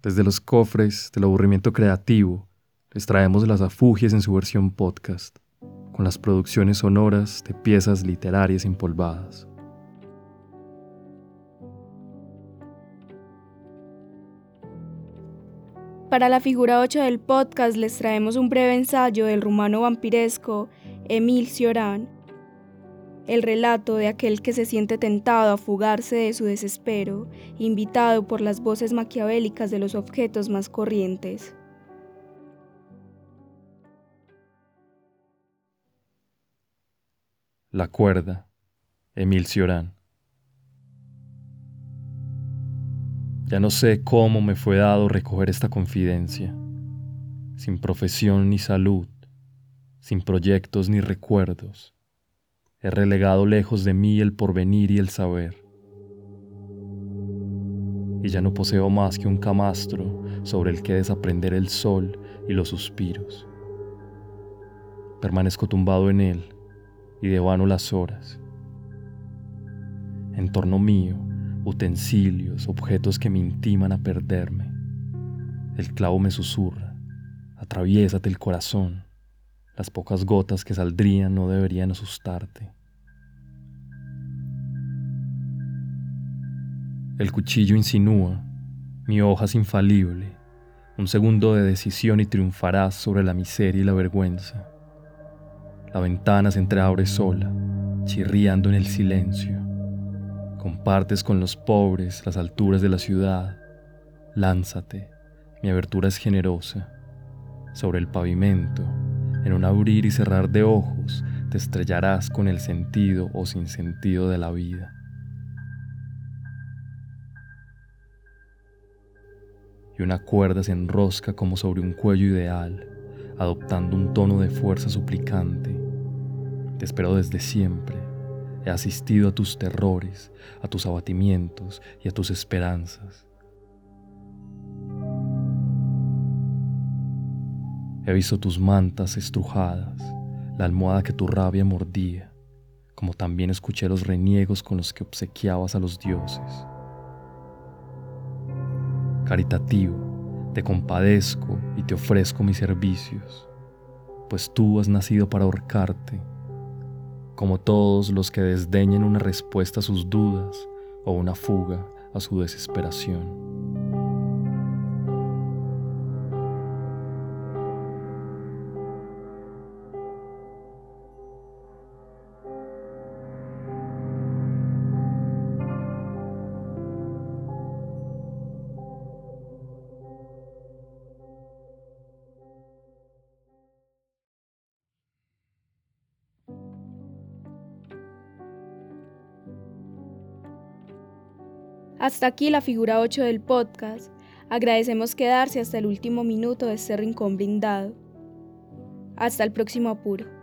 Desde los cofres del aburrimiento creativo, les traemos las afugias en su versión podcast, con las producciones sonoras de piezas literarias empolvadas. Para la figura 8 del podcast les traemos un breve ensayo del rumano vampiresco Emil Cioran, el relato de aquel que se siente tentado a fugarse de su desespero, invitado por las voces maquiavélicas de los objetos más corrientes. La cuerda, Emil Cioran. Ya no sé cómo me fue dado recoger esta confidencia, sin profesión ni salud, sin proyectos ni recuerdos He relegado lejos de mí el porvenir y el saber. Y ya no poseo más que un camastro sobre el que desaprender el sol y los suspiros. Permanezco tumbado en él y devano las horas. En torno mío, utensilios, objetos que me intiman a perderme. El clavo me susurra, atraviésate el corazón las pocas gotas que saldrían no deberían asustarte. El cuchillo insinúa, mi hoja es infalible, un segundo de decisión y triunfarás sobre la miseria y la vergüenza. La ventana se entreabre sola, chirriando en el silencio. Compartes con los pobres las alturas de la ciudad. Lánzate, mi abertura es generosa. Sobre el pavimento, en un abrir y cerrar de ojos te estrellarás con el sentido o sin sentido de la vida. Y una cuerda se enrosca como sobre un cuello ideal, adoptando un tono de fuerza suplicante. Te espero desde siempre. He asistido a tus terrores, a tus abatimientos y a tus esperanzas. He visto tus mantas estrujadas, la almohada que tu rabia mordía, como también escuché los reniegos con los que obsequiabas a los dioses. Caritativo, te compadezco y te ofrezco mis servicios, pues tú has nacido para ahorcarte, como todos los que desdeñen una respuesta a sus dudas o una fuga a su desesperación. Hasta aquí la figura 8 del podcast. Agradecemos quedarse hasta el último minuto de este rincón brindado. Hasta el próximo apuro.